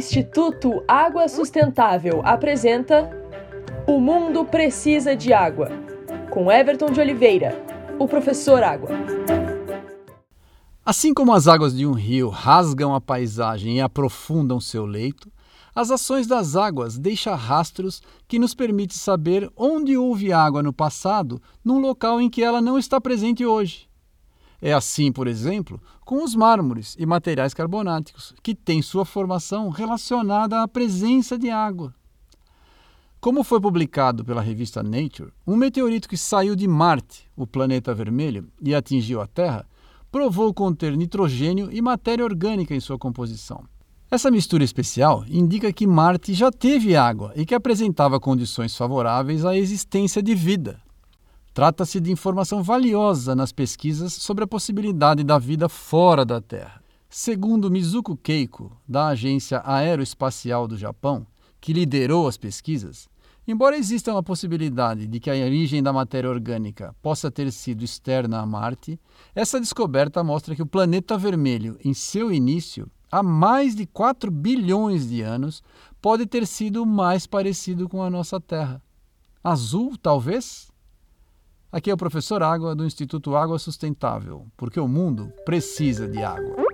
Instituto Água Sustentável apresenta O Mundo Precisa de Água, com Everton de Oliveira, o professor Água. Assim como as águas de um rio rasgam a paisagem e aprofundam seu leito, as ações das águas deixam rastros que nos permitem saber onde houve água no passado num local em que ela não está presente hoje. É assim, por exemplo, com os mármores e materiais carbonáticos, que têm sua formação relacionada à presença de água. Como foi publicado pela revista Nature, um meteorito que saiu de Marte, o planeta vermelho, e atingiu a Terra, provou conter nitrogênio e matéria orgânica em sua composição. Essa mistura especial indica que Marte já teve água e que apresentava condições favoráveis à existência de vida. Trata-se de informação valiosa nas pesquisas sobre a possibilidade da vida fora da Terra. Segundo Mizuko Keiko, da Agência Aeroespacial do Japão, que liderou as pesquisas, embora exista uma possibilidade de que a origem da matéria orgânica possa ter sido externa a Marte, essa descoberta mostra que o planeta vermelho, em seu início, há mais de 4 bilhões de anos, pode ter sido mais parecido com a nossa Terra. Azul, talvez? Aqui é o professor Água do Instituto Água Sustentável, porque o mundo precisa de água.